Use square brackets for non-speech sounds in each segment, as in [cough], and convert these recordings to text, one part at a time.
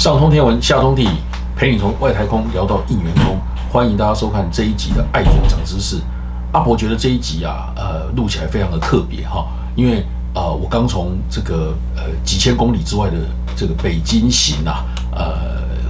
上通天文，下通地理，陪你从外太空聊到应援空。欢迎大家收看这一集的《爱准长知识》。阿伯觉得这一集啊，呃，录起来非常的特别哈，因为呃，我刚从这个呃几千公里之外的这个北京行啊，呃，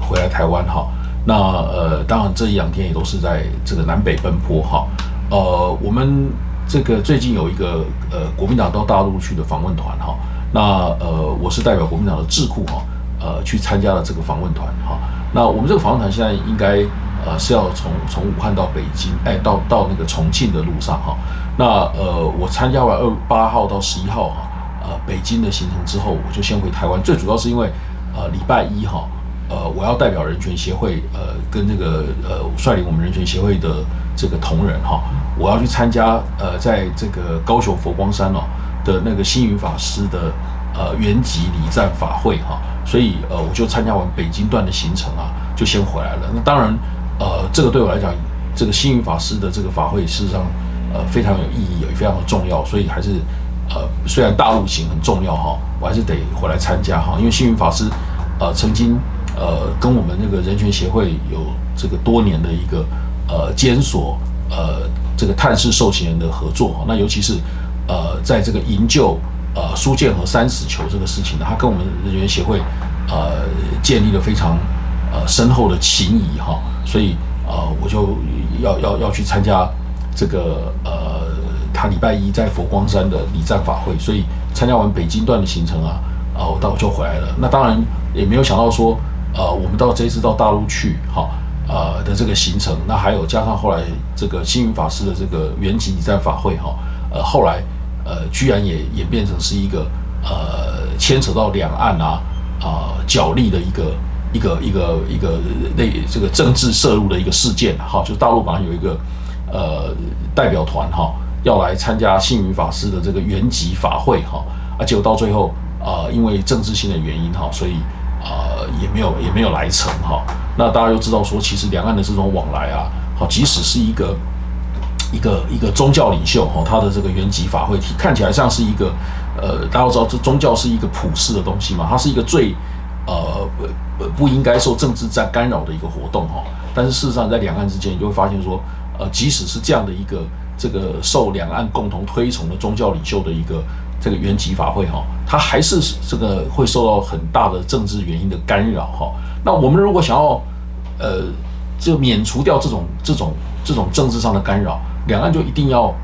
回来台湾哈。那呃，当然这一两天也都是在这个南北奔波哈。呃，我们这个最近有一个呃国民党到大陆去的访问团哈。那呃，我是代表国民党的智库哈。呃，去参加了这个访问团哈。那我们这个访问团现在应该呃是要从从武汉到北京，哎，到到那个重庆的路上哈。那呃，我参加完二八号到十一号哈，呃，北京的行程之后，我就先回台湾。最主要是因为呃礼拜一哈，呃，我要代表人权协会呃跟这个呃率领我们人权协会的这个同仁哈，我要去参加呃在这个高雄佛光山哦的那个星云法师的呃原籍礼赞法会哈。所以，呃，我就参加完北京段的行程啊，就先回来了。那当然，呃，这个对我来讲，这个星云法师的这个法会，事实上，呃，非常有意义，也非常的重要。所以还是，呃，虽然大陆行很重要哈，我还是得回来参加哈。因为星云法师，呃，曾经，呃，跟我们那个人权协会有这个多年的一个，呃，监所，呃，这个探视受刑人的合作。那尤其是，呃，在这个营救。呃，苏建和三死囚这个事情呢，他跟我们人员协会呃建立了非常呃深厚的情谊哈，所以呃我就要要要去参加这个呃他礼拜一在佛光山的礼赞法会，所以参加完北京段的行程啊，啊我到就回来了。那当然也没有想到说呃我们到这一次到大陆去哈呃的这个行程，那还有加上后来这个星云法师的这个原籍礼赞法会哈，呃后来。呃，居然也演变成是一个呃牵扯到两岸啊啊角力的一个一个一个一个类这个政治涉入的一个事件哈，就大陆本来有一个呃代表团哈要来参加幸云法师的这个原籍法会哈，啊结果到最后啊因为政治性的原因哈，所以啊也没有也没有来成哈。那大家都知道说，其实两岸的这种往来啊，好即使是一个。一个一个宗教领袖哈，他的这个原籍法会体看起来像是一个，呃，大家都知道这宗教是一个普世的东西嘛，它是一个最呃不不应该受政治在干扰的一个活动哈。但是事实上，在两岸之间，你就会发现说，呃，即使是这样的一个这个受两岸共同推崇的宗教领袖的一个这个原籍法会哈，它还是这个会受到很大的政治原因的干扰哈。那我们如果想要呃，就免除掉这种这种这种政治上的干扰。两岸就一定要，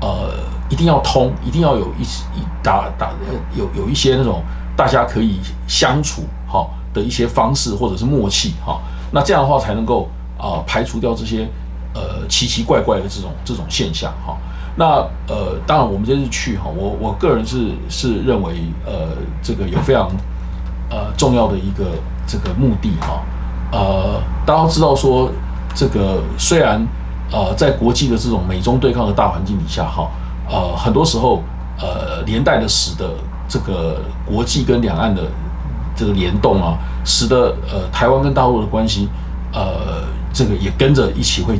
呃，一定要通，一定要有一一打打有有一些那种大家可以相处哈的一些方式或者是默契哈，那这样的话才能够啊排除掉这些呃奇奇怪怪的这种这种现象哈。那呃，当然我们这次去哈，我我个人是是认为呃这个有非常呃重要的一个这个目的哈，呃，大家知道说这个虽然。呃，在国际的这种美中对抗的大环境底下，哈，呃，很多时候，呃，连带的使得这个国际跟两岸的这个联动啊，使得呃台湾跟大陆的关系，呃，这个也跟着一起会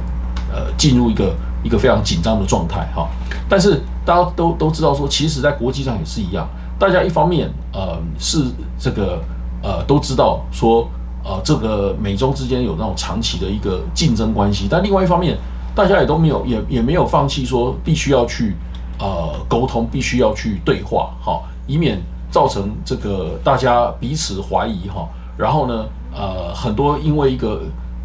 呃进入一个一个非常紧张的状态，哈。但是大家都都知道说，其实在国际上也是一样，大家一方面呃是这个呃都知道说，呃这个美中之间有那种长期的一个竞争关系，但另外一方面。大家也都没有，也也没有放弃说必须要去呃沟通，必须要去对话，哈，以免造成这个大家彼此怀疑，哈。然后呢，呃，很多因为一个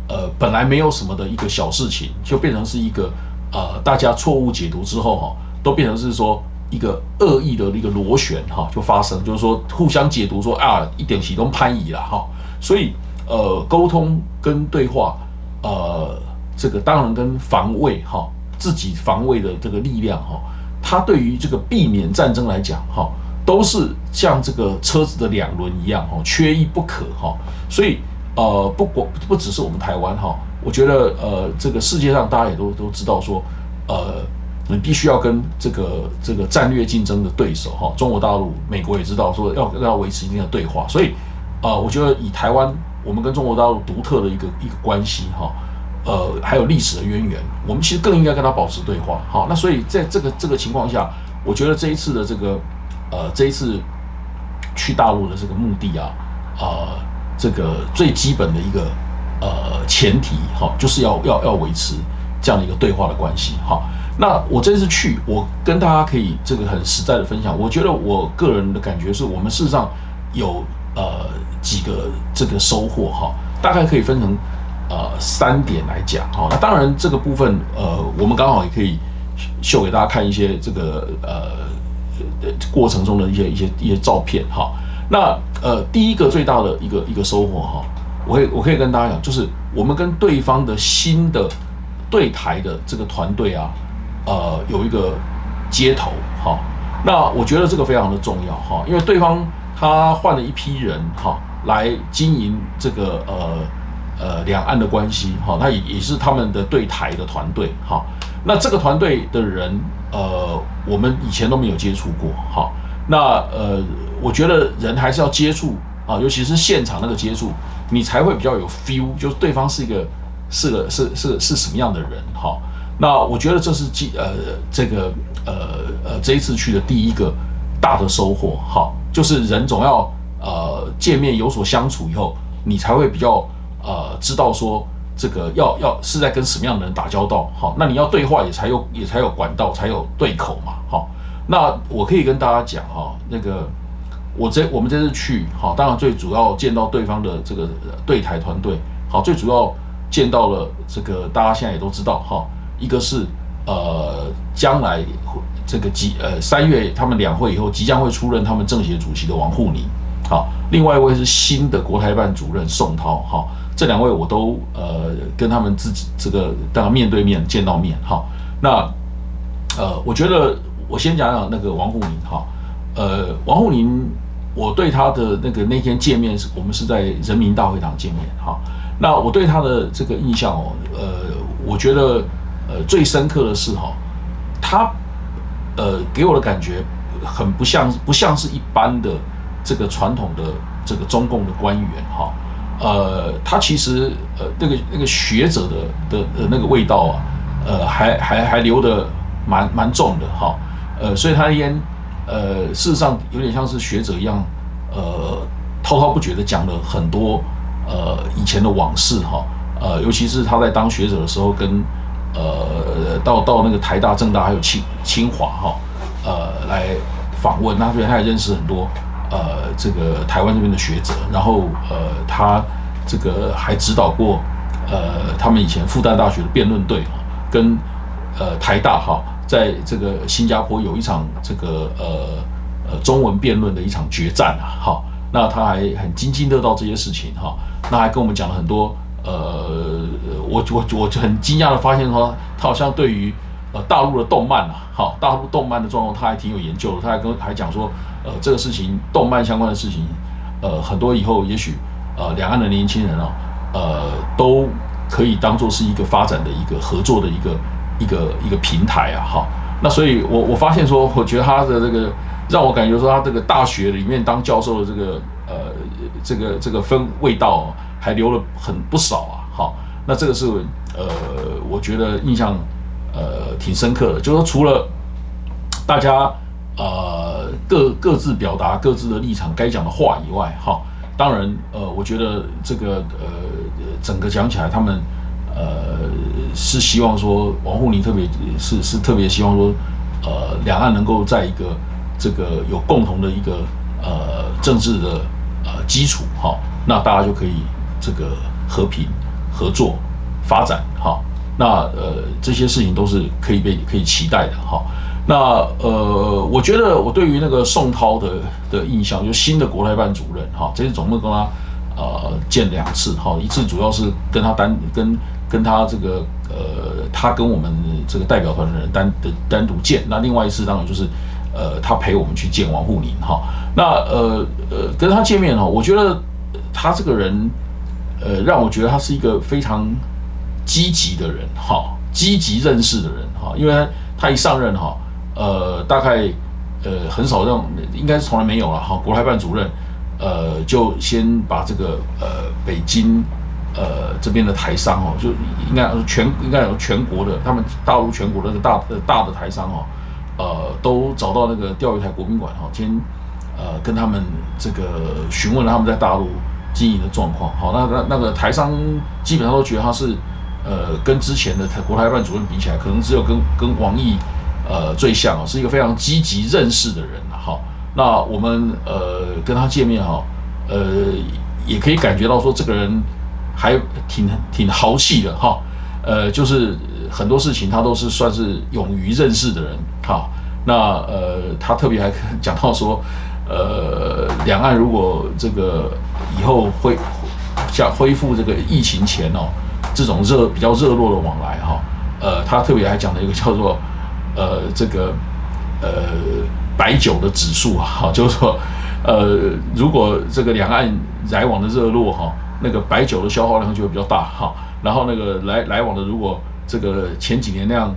呃本来没有什么的一个小事情，就变成是一个呃大家错误解读之后，哈，都变成是说一个恶意的一个螺旋，哈，就发生，就是说互相解读说啊一点启动攀移了，哈。所以呃沟通跟对话，呃。这个当然跟防卫哈，自己防卫的这个力量哈，它对于这个避免战争来讲哈，都是像这个车子的两轮一样哈，缺一不可哈。所以呃，不管不只是我们台湾哈，我觉得呃，这个世界上大家也都都知道说，呃，你必须要跟这个这个战略竞争的对手哈，中国大陆、美国也知道说要要维持一定的对话。所以呃，我觉得以台湾我们跟中国大陆独特的一个一个关系哈。呃，还有历史的渊源，我们其实更应该跟他保持对话。好，那所以在这个这个情况下，我觉得这一次的这个呃，这一次去大陆的这个目的啊，呃，这个最基本的一个呃前提哈，就是要要要维持这样的一个对话的关系哈。那我这次去，我跟大家可以这个很实在的分享，我觉得我个人的感觉是我们事实上有呃几个这个收获哈，大概可以分成呃三点来讲哈。那当然这个部分呃，我们刚好也可以秀给大家看一些这个呃过程中的一些一些一些照片哈。那呃第一个最大的一个一个收获哈，我可以我可以跟大家讲，就是我们跟对方的新的对台的这个团队啊。呃，有一个接头哈，那我觉得这个非常的重要哈，因为对方他换了一批人哈，来经营这个呃呃两岸的关系哈，那也也是他们的对台的团队哈，那这个团队的人呃，我们以前都没有接触过哈，那呃，我觉得人还是要接触啊，尤其是现场那个接触，你才会比较有 feel，就是对方是一个是个是是是什么样的人哈。那我觉得这是记呃这个呃呃这一次去的第一个大的收获哈，就是人总要呃见面有所相处以后，你才会比较呃知道说这个要要是在跟什么样的人打交道好，那你要对话也才有也才有管道才有对口嘛好，那我可以跟大家讲哈，那个我这我们这次去好，当然最主要见到对方的这个对台团队好，最主要见到了这个大家现在也都知道哈。一个是呃，将来这个即呃三月他们两会以后即将会出任他们政协主席的王沪宁，好，另外一位是新的国台办主任宋涛，哈，这两位我都呃跟他们自己这个当然面对面见到面，哈，那呃我觉得我先讲讲那个王沪宁，哈，呃王沪宁我对他的那个那天见面是我们是在人民大会堂见面，哈，那我对他的这个印象哦，呃我觉得。呃，最深刻的是哈，他呃给我的感觉很不像，不像是一般的这个传统的这个中共的官员哈，呃，他其实呃那个那个学者的的的那个味道啊，呃还还还留的蛮蛮重的哈，呃，所以他的烟呃事实上有点像是学者一样，呃滔滔不绝的讲了很多呃以前的往事哈，呃，尤其是他在当学者的时候跟呃，到到那个台大、政大还有清清华哈，呃，来访问，那所以他也认识很多呃，这个台湾这边的学者，然后呃，他这个还指导过呃，他们以前复旦大学的辩论队，跟呃台大哈，在这个新加坡有一场这个呃呃中文辩论的一场决战啊，哈，那他还很津津乐道这些事情哈，那还跟我们讲了很多。呃，我我我就很惊讶的发现说，他好像对于呃大陆的动漫啊，好，大陆动漫的状况他还挺有研究的，他还跟还讲说，呃，这个事情动漫相关的事情，呃，很多以后也许呃两岸的年轻人啊，呃，都可以当做是一个发展的一个合作的一个一个一个平台啊，哈，那所以我我发现说，我觉得他的这个让我感觉说，他这个大学里面当教授的这个呃这个这个分味道。还留了很不少啊，好，那这个是呃，我觉得印象呃挺深刻的，就是说除了大家呃各各自表达各自的立场该讲的话以外，哈，当然呃，我觉得这个呃整个讲起来，他们呃是希望说王沪宁特别是是特别希望说呃两岸能够在一个这个有共同的一个呃政治的呃基础，哈，那大家就可以。这个和平合作发展，哈，那呃这些事情都是可以被可以期待的，哈。那呃，我觉得我对于那个宋涛的的印象，就新的国台办主任，哈，这次总共跟他呃见两次，哈，一次主要是跟他单跟跟他这个呃他跟我们这个代表团的人单的单独见，那另外一次当然就是呃他陪我们去见王沪宁，哈。那呃呃跟他见面，哈，我觉得他这个人。呃，让我觉得他是一个非常积极的人，哈，积极认识的人，哈，因为他一上任，哈，呃，大概呃很少让，应该是从来没有了，哈，国台办主任，呃，就先把这个呃北京呃这边的台商，哦，就应该全应该有全国的，他们大陆全国的大大的台商，哦，呃，都找到那个钓鱼台国宾馆，哈，先呃跟他们这个询问了他们在大陆。经营的状况。好，那那那个台商基本上都觉得他是呃跟之前的台国台办主任比起来，可能只有跟跟王毅呃最像哦，是一个非常积极认识的人了。哈，那我们呃跟他见面哈，呃也可以感觉到说这个人还挺挺豪气的哈。呃，就是很多事情他都是算是勇于认识的人，哈。那呃，他特别还讲到说，呃，两岸如果这个以后恢像恢复这个疫情前哦，这种热比较热络的往来哈，呃，他特别还讲了一个叫做呃这个呃白酒的指数 [laughs] 哈，就是说呃如果这个两岸来往的热络哈，那个白酒的消耗量就会比较大哈。然后那个来来往的，如果这个前几年那样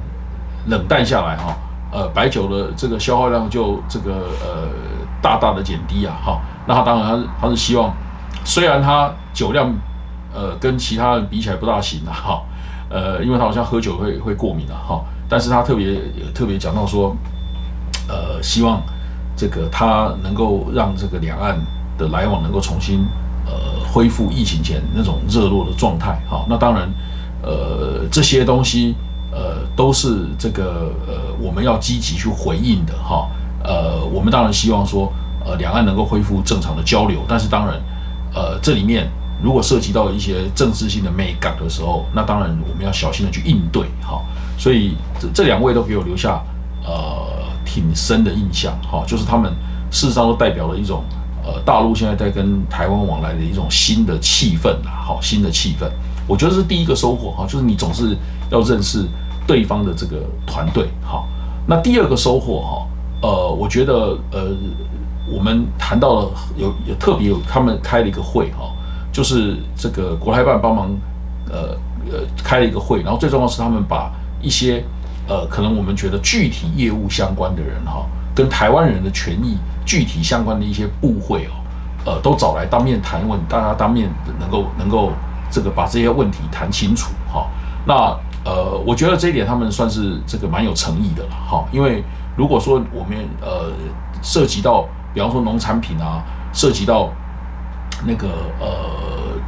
冷淡下来哈，呃，白酒的这个消耗量就这个呃大大的减低啊哈。那他当然他他是希望，虽然他酒量呃跟其他人比起来不大行啊哈，呃，因为他好像喝酒会会过敏啊哈，但是他特别特别讲到说，呃，希望这个他能够让这个两岸的来往能够重新。呃，恢复疫情前那种热络的状态，哈，那当然，呃，这些东西，呃，都是这个呃，我们要积极去回应的，哈，呃，我们当然希望说，呃，两岸能够恢复正常的交流，但是当然，呃，这里面如果涉及到一些政治性的美感的时候，那当然我们要小心的去应对，哈，所以这这两位都给我留下呃挺深的印象，哈，就是他们事实上都代表了一种。呃，大陆现在在跟台湾往来的一种新的气氛啊，好，新的气氛，我觉得是第一个收获哈，就是你总是要认识对方的这个团队哈。那第二个收获哈，呃，我觉得呃，我们谈到了有有特别有他们开了一个会哈，就是这个国台办帮忙呃呃开了一个会，然后最重要是他们把一些呃可能我们觉得具体业务相关的人哈。跟台湾人的权益具体相关的一些部会哦，呃，都找来当面谈问，大家当面能够能够这个把这些问题谈清楚哈。那呃，我觉得这一点他们算是这个蛮有诚意的了哈。因为如果说我们呃涉及到，比方说农产品啊，涉及到那个呃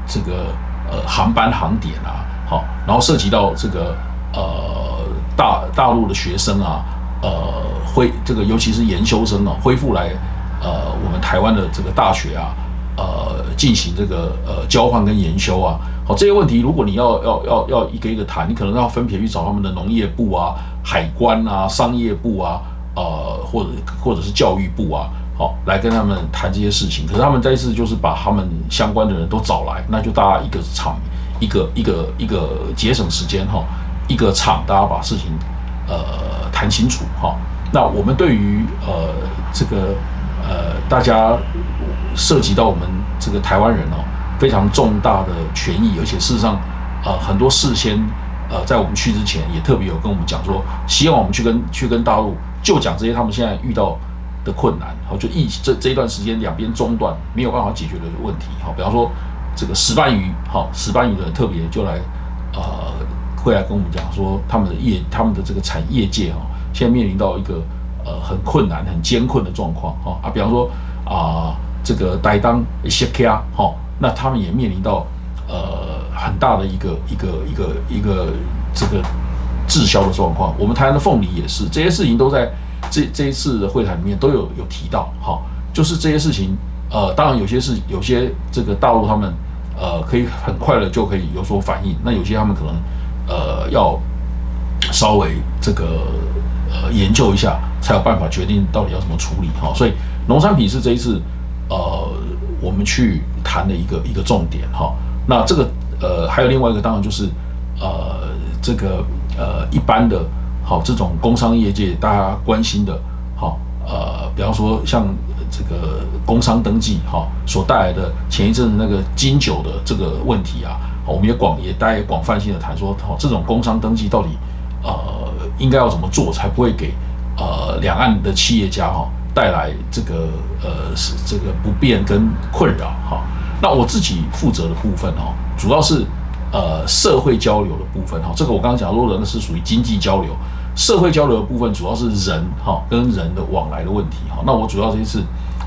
这个呃航班航点啊，好，然后涉及到这个呃大大陆的学生啊。呃，恢这个尤其是研修生啊，恢复来呃我们台湾的这个大学啊，呃进行这个呃交换跟研修啊，好这些问题，如果你要要要要一个一个谈，你可能要分别去找他们的农业部啊、海关啊、商业部啊，呃或者或者是教育部啊，好来跟他们谈这些事情。可是他们这次就是把他们相关的人都找来，那就大家一个场一个一个一个节省时间哈，一个场大家把事情。呃，谈清楚哈。那我们对于呃这个呃大家涉及到我们这个台湾人哦，非常重大的权益，而且事实上呃很多事先呃在我们去之前也特别有跟我们讲说，希望我们去跟去跟大陆就讲这些他们现在遇到的困难，好就疫这这一段时间两边中断没有办法解决的问题，好，比方说这个石斑鱼，好石斑鱼的特别就来呃。会来跟我们讲说，他们的业，他们的这个产业界哈，现在面临到一个呃很困难、很艰困的状况哈啊，比方说啊，这个台当一些卡哈，那他们也面临到呃很大的一个一个一个一个这个滞销的状况。我们台湾的凤梨也是，这些事情都在这这一次的会谈里面都有有提到哈，就是这些事情呃，当然有些是有些这个大陆他们呃可以很快的就可以有所反应，那有些他们可能。呃，要稍微这个呃研究一下，才有办法决定到底要怎么处理哈。所以农产品是这一次呃我们去谈的一个一个重点哈。那这个呃还有另外一个，当然就是呃这个呃一般的好这种工商业界大家关心的，好呃比方说像这个工商登记哈所带来的前一阵子那个金九的这个问题啊。我们也广也大家广泛性的谈说，哦，这种工商登记到底，呃，应该要怎么做才不会给呃两岸的企业家哈带来这个呃是这个不便跟困扰哈。那我自己负责的部分哈，主要是呃社会交流的部分哈。这个我刚刚讲，如果人是属于经济交流，社会交流的部分主要是人哈跟人的往来的问题哈。那我主要这一次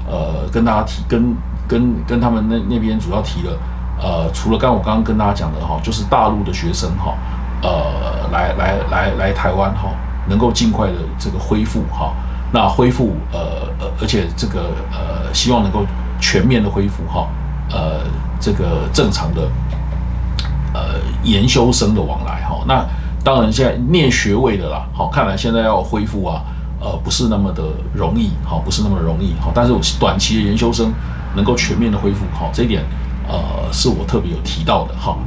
呃跟大家提跟跟跟他们那那边主要提了，呃，除了刚我刚刚跟大家讲的哈，就是大陆的学生哈，呃，来来来来台湾哈，能够尽快的这个恢复哈，那恢复呃呃，而且这个呃，希望能够全面的恢复哈，呃，这个正常的呃研修生的往来哈，那当然现在念学位的啦，好，看来现在要恢复啊。呃，不是那么的容易，好，不是那么容易，好，但是短期的研修生能够全面的恢复，好，这一点，呃，是我特别有提到的，哈。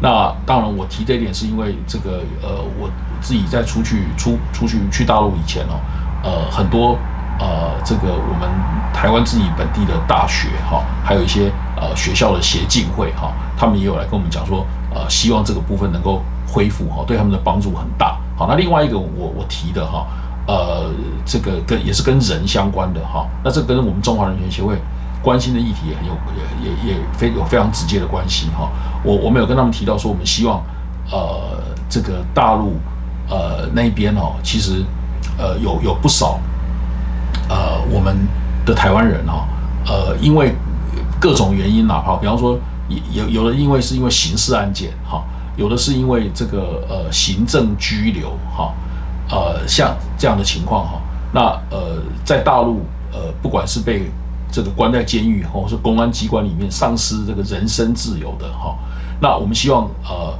那当然，我提这一点是因为这个，呃，我自己在出去出出去去大陆以前哦，呃，很多呃，这个我们台湾自己本地的大学，哈，还有一些呃学校的协进会，哈，他们也有来跟我们讲说，呃，希望这个部分能够恢复，哈，对他们的帮助很大，好，那另外一个我我提的，哈。呃，这个跟也是跟人相关的哈，那这跟我们中华人权协会关心的议题也很有也也也非有非常直接的关系哈。我我们有跟他们提到说，我们希望呃这个大陆呃那边哦，其实呃有有不少呃我们的台湾人哈，呃因为各种原因哪怕比方说有有的因为是因为刑事案件哈，有的是因为这个呃行政拘留哈。呃，像这样的情况哈，那呃，在大陆呃，不管是被这个关在监狱或是公安机关里面丧失这个人身自由的哈，那我们希望呃，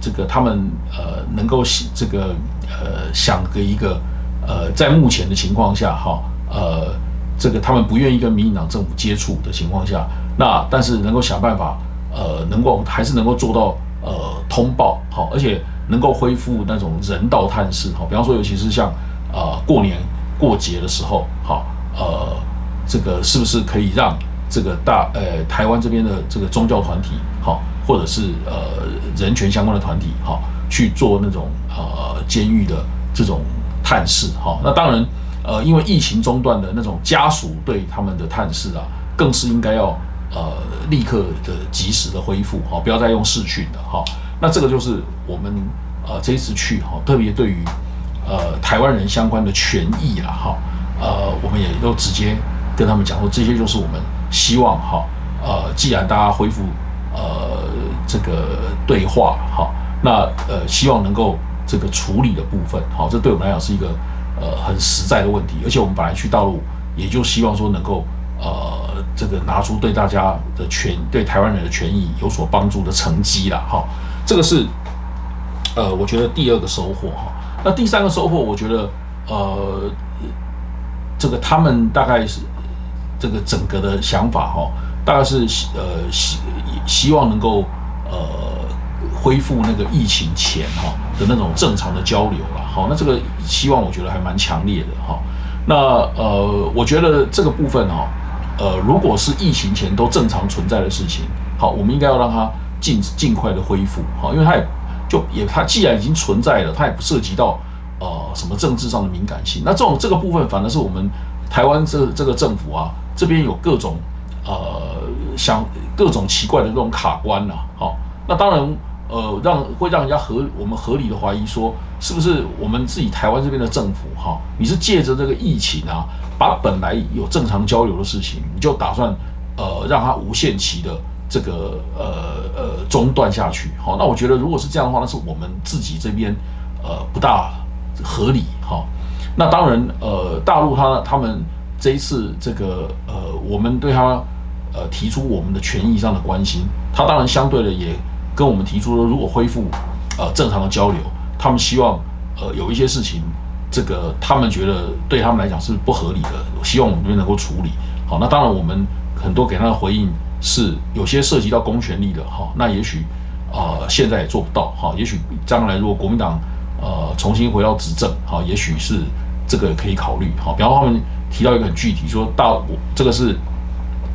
这个他们呃能够这个呃想个一个呃，在目前的情况下哈，呃，这个他们不愿意跟民进党政府接触的情况下，那但是能够想办法呃，能够还是能够做到呃通报好，而且。能够恢复那种人道探视，哈，比方说，尤其是像呃过年过节的时候，好，呃，这个是不是可以让这个大呃台湾这边的这个宗教团体，好，或者是呃人权相关的团体，好，去做那种呃监狱的这种探视，哈，那当然，呃，因为疫情中断的那种家属对他们的探视啊，更是应该要呃立刻的及时的恢复，哈，不要再用视讯的，哈。那这个就是我们呃这一次去哈，特别对于呃台湾人相关的权益了哈，呃我们也都直接跟他们讲说，这些就是我们希望哈，呃既然大家恢复呃这个对话哈，那呃希望能够这个处理的部分好，这对我们来讲是一个呃很实在的问题，而且我们本来去大陆也就希望说能够呃这个拿出对大家的权对台湾人的权益有所帮助的成绩了哈。这个是，呃，我觉得第二个收获哈。那第三个收获，我觉得，呃，这个他们大概是这个整个的想法哈，大概是呃希希望能够呃恢复那个疫情前哈的那种正常的交流了。好，那这个希望我觉得还蛮强烈的哈。那呃，我觉得这个部分哈，呃，如果是疫情前都正常存在的事情，好，我们应该要让它。尽尽快的恢复，好，因为它也就也它既然已经存在了，它也不涉及到呃什么政治上的敏感性。那这种这个部分，反而是我们台湾这这个政府啊，这边有各种呃想各种奇怪的这种卡关呐，好，那当然呃让会让人家合我们合理的怀疑说，是不是我们自己台湾这边的政府哈，你是借着这个疫情啊，把本来有正常交流的事情，你就打算呃让它无限期的。这个呃呃中断下去，好，那我觉得如果是这样的话，那是我们自己这边呃不大合理哈。那当然呃大陆他他们这一次这个呃我们对他呃提出我们的权益上的关心，他当然相对的也跟我们提出了，如果恢复呃正常的交流，他们希望呃有一些事情这个他们觉得对他们来讲是不合理的，希望我们这边能够处理好。那当然我们很多给他的回应。是有些涉及到公权力的哈，那也许呃现在也做不到哈，也许将来如果国民党呃重新回到执政哈，也许是这个可以考虑哈。比方他们提到一个很具体，说到我这个是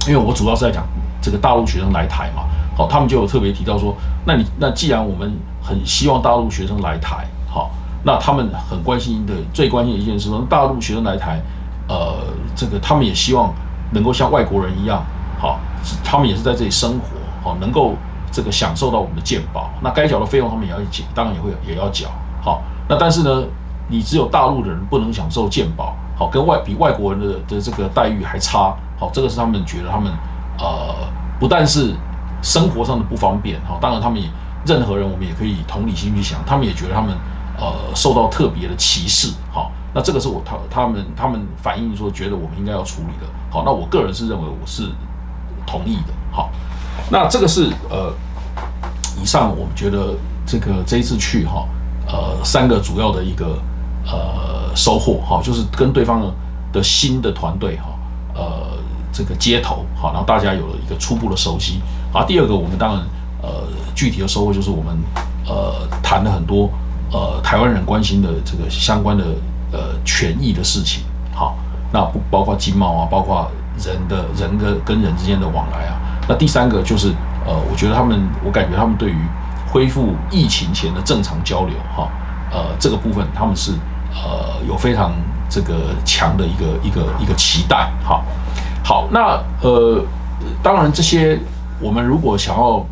因为我主要是在讲这个大陆学生来台嘛，好，他们就有特别提到说，那你那既然我们很希望大陆学生来台，好，那他们很关心的最关心的一件事，说大陆学生来台，呃，这个他们也希望能够像外国人一样，好。他们也是在这里生活，好，能够这个享受到我们的健保，那该缴的费用他们也要缴，当然也会也要缴，好，那但是呢，你只有大陆的人不能享受健保，好，跟外比外国人的的这个待遇还差，好，这个是他们觉得他们呃，不但是生活上的不方便哈，当然他们也任何人我们也可以同理心去想，他们也觉得他们呃受到特别的歧视哈。那这个是我他他们他们反映说觉得我们应该要处理的。好，那我个人是认为我是同意的。好，那这个是呃以上我们觉得这个这一次去哈呃三个主要的一个呃收获哈，就是跟对方的新的团队哈呃这个接头好，然后大家有了一个初步的熟悉。好，第二个我们当然呃具体的收获就是我们呃谈了很多呃台湾人关心的这个相关的。呃，权益的事情，好，那不包括经贸啊，包括人的人跟跟人之间的往来啊。那第三个就是，呃，我觉得他们，我感觉他们对于恢复疫情前的正常交流，哈，呃，这个部分他们是呃有非常这个强的一个一个一个期待，哈。好，那呃，当然这些我们如果想要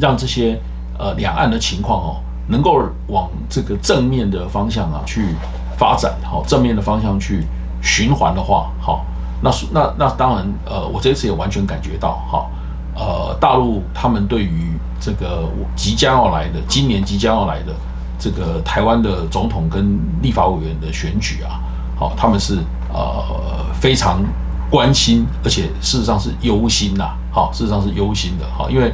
让这些呃两岸的情况哦，能够往这个正面的方向啊去。发展好正面的方向去循环的话，好，那那那当然，呃，我这次也完全感觉到，哈，呃，大陆他们对于这个即将要来的今年即将要来的这个台湾的总统跟立法委员的选举啊，好，他们是呃非常关心，而且事实上是忧心呐，好，事实上是忧心的，哈，因为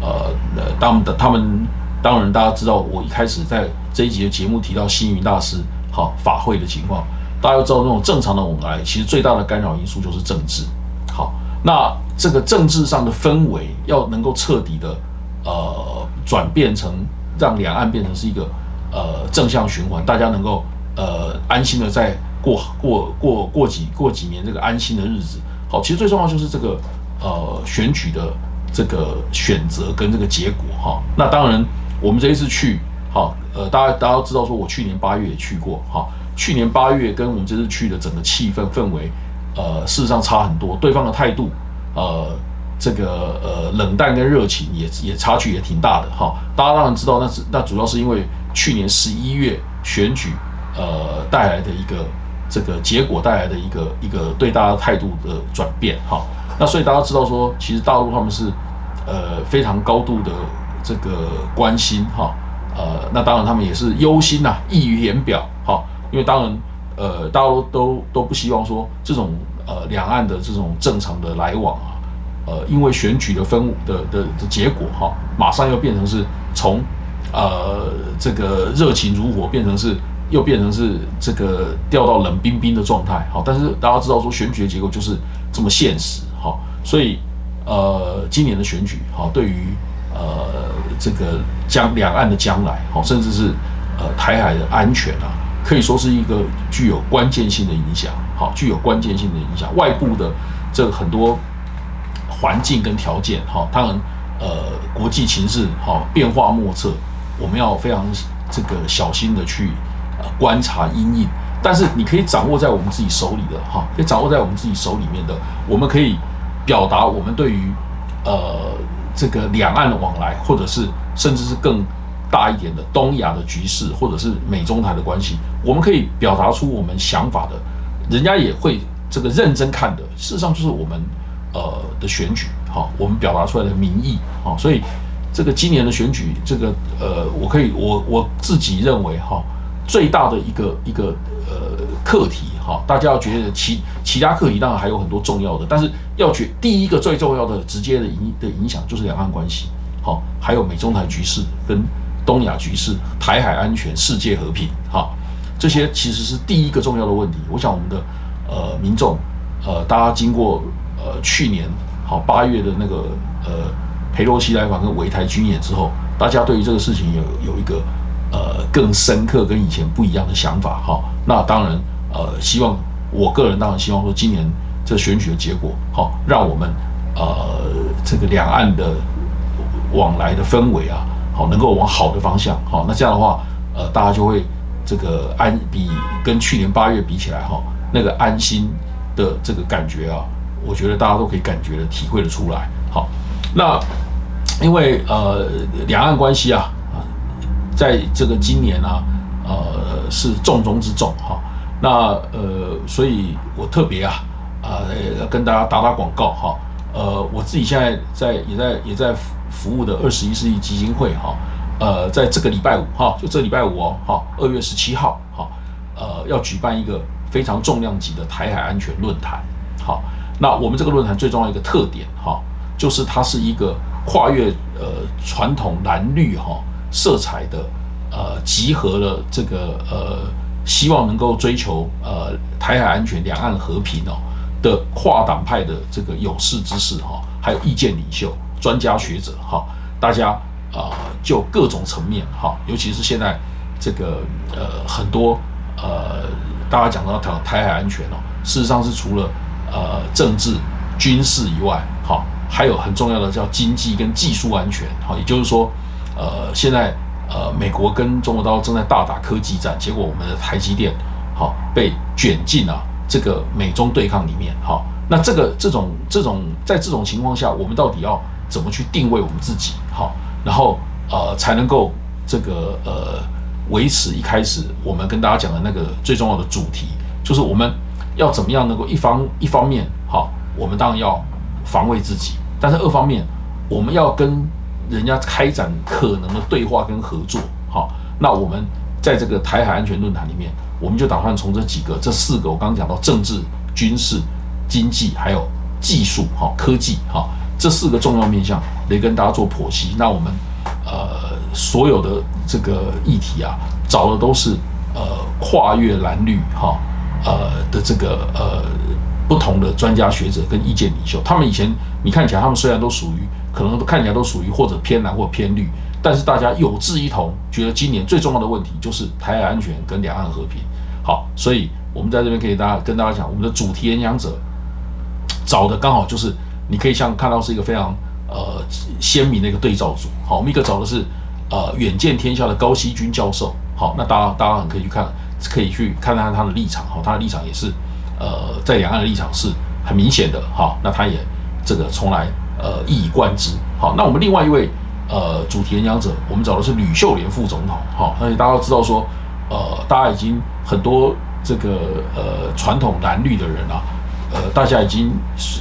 呃，当的他们当然大家知道，我一开始在这一集的节目提到星云大师。好法会的情况，大家要知道，那种正常的往来，其实最大的干扰因素就是政治。好，那这个政治上的氛围要能够彻底的呃转变成让两岸变成是一个呃正向循环，大家能够呃安心的在过过过过几过几年这个安心的日子。好，其实最重要就是这个呃选举的这个选择跟这个结果哈。那当然，我们这一次去。好，呃，大家大家都知道，说我去年八月也去过，哈，去年八月跟我们这次去的整个气氛氛围，呃，事实上差很多，对方的态度，呃，这个呃冷淡跟热情也也差距也挺大的，哈，大家当然知道，那是那主要是因为去年十一月选举，呃带来的一个这个结果带来的一个一个对大家态度的转变，哈，那所以大家知道说，其实大陆他们是呃非常高度的这个关心，哈。呃，那当然他们也是忧心呐，溢于言表，哈，因为当然，呃，大家都都不希望说这种呃两岸的这种正常的来往啊，呃，因为选举的分的的的结果哈，马上又变成是从呃这个热情如火变成是又变成是这个掉到冷冰冰的状态，好，但是大家知道说选举的结果就是这么现实，哈，所以呃今年的选举，好，对于呃。这个将两岸的将来，好，甚至是呃台海的安全啊，可以说是一个具有关键性的影响，好，具有关键性的影响。外部的这个很多环境跟条件，好，当然呃国际情势好变化莫测，我们要非常这个小心的去观察阴影。但是你可以掌握在我们自己手里的，哈，可以掌握在我们自己手里面的，我们可以表达我们对于呃。这个两岸的往来，或者是甚至是更大一点的东亚的局势，或者是美中台的关系，我们可以表达出我们想法的，人家也会这个认真看的。事实上，就是我们呃的选举，哈，我们表达出来的民意，哈，所以这个今年的选举，这个呃，我可以我我自己认为，哈，最大的一个一个呃课题。哈，大家要觉得其其他课题当然还有很多重要的，但是要觉第一个最重要的直接的影的影响就是两岸关系，好，还有美中台局势跟东亚局势、台海安全、世界和平，哈，这些其实是第一个重要的问题。我想我们的呃民众，呃，大家经过呃去年好八月的那个呃佩洛西来访跟围台军演之后，大家对于这个事情有有一个呃更深刻跟以前不一样的想法，哈，那当然。呃，希望我个人当然希望说，今年这选举的结果，好，让我们呃这个两岸的往来的氛围啊，好，能够往好的方向，好，那这样的话，呃，大家就会这个安比跟去年八月比起来，哈，那个安心的这个感觉啊，我觉得大家都可以感觉的体会的出来，好，那因为呃两岸关系啊，在这个今年呢，呃是重中之重，哈。那呃，所以我特别啊，呃，跟大家打打广告哈。呃，我自己现在在也在也在服服务的二十一世纪基金会哈，呃，在这个礼拜五哈，就这礼拜五哦，哈，二月十七号哈，呃，要举办一个非常重量级的台海安全论坛。好，那我们这个论坛最重要一个特点哈，就是它是一个跨越呃传统蓝绿哈色彩的呃，集合了这个呃，希望能够追求呃台海安全、两岸和平哦。的跨党派的这个有识之士哈，还有意见领袖、专家学者哈，大家啊就各种层面哈，尤其是现在这个呃很多呃大家讲到台台海安全哦，事实上是除了呃政治军事以外，哈，还有很重要的叫经济跟技术安全哈，也就是说呃现在呃美国跟中国大陆正在大打科技战，结果我们的台积电好被卷进了。这个美中对抗里面，哈，那这个这种这种在这种情况下，我们到底要怎么去定位我们自己，哈，然后呃才能够这个呃维持一开始我们跟大家讲的那个最重要的主题，就是我们要怎么样能够一方一方面，哈，我们当然要防卫自己，但是二方面我们要跟人家开展可能的对话跟合作，哈，那我们在这个台海安全论坛里面。我们就打算从这几个、这四个，我刚刚讲到政治、军事、经济，还有技术，哈，科技，哈，这四个重要面向来跟大家做剖析。那我们呃所有的这个议题啊，找的都是呃跨越蓝绿，哈，呃的这个呃不同的专家学者跟意见领袖。他们以前你看起来，他们虽然都属于，可能看起来都属于或者偏蓝或偏绿。但是大家有志一同，觉得今年最重要的问题就是台海安全跟两岸和平。好，所以我们在这边可以大家跟大家讲，我们的主题演讲者找的刚好就是你可以像看到是一个非常呃鲜明的一个对照组。好，我们一个找的是呃远见天下的高希军教授。好，那大家大家很可以去看，可以去看看他的立场。好，他的立场也是呃在两岸的立场是很明显的。好，那他也这个从来呃一以贯之。好，那我们另外一位。呃，主题演讲者，我们找的是吕秀莲副总统，好，而且大家都知道说，呃，大家已经很多这个呃传统蓝绿的人啊，呃，大家已经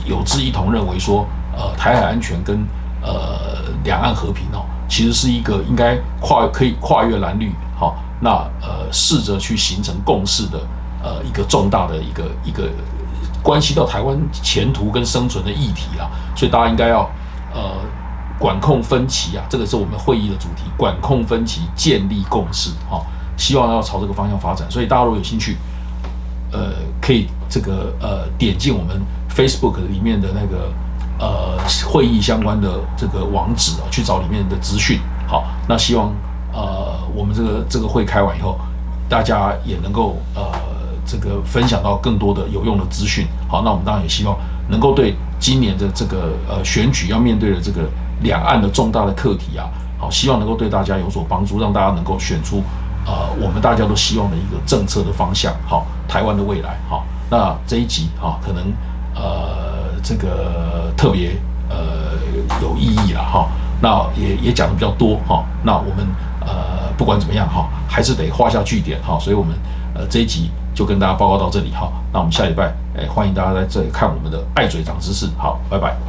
有志一同认为说，呃，台海安全跟呃两岸和平哦，其实是一个应该跨可以跨越蓝绿，好，那呃试着去形成共识的呃一个重大的一个一个关系到台湾前途跟生存的议题啊，所以大家应该要呃。管控分歧啊，这个是我们会议的主题。管控分歧，建立共识，哈，希望要朝这个方向发展。所以大家如果有兴趣，呃，可以这个呃点进我们 Facebook 里面的那个呃会议相关的这个网址啊，去找里面的资讯。好，那希望呃我们这个这个会开完以后，大家也能够呃这个分享到更多的有用的资讯。好，那我们当然也希望能够对今年的这个呃选举要面对的这个。两岸的重大的课题啊，好，希望能够对大家有所帮助，让大家能够选出呃我们大家都希望的一个政策的方向，好，台湾的未来，好，那这一集哈，可能呃这个特别呃有意义了哈，那也也讲的比较多哈，那我们呃不管怎么样哈，还是得画下句点哈，所以我们呃这一集就跟大家报告到这里哈，那我们下礼拜哎欢迎大家在这里看我们的爱嘴长知识，好，拜拜。